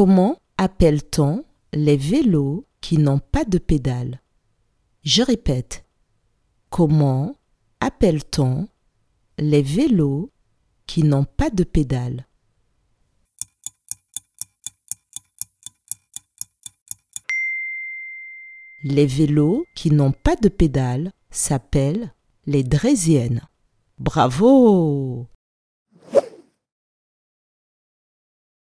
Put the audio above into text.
Comment appelle-t-on les vélos qui n'ont pas de pédales Je répète. Comment appelle-t-on les vélos qui n'ont pas de pédales Les vélos qui n'ont pas de pédales s'appellent les draisiennes. Bravo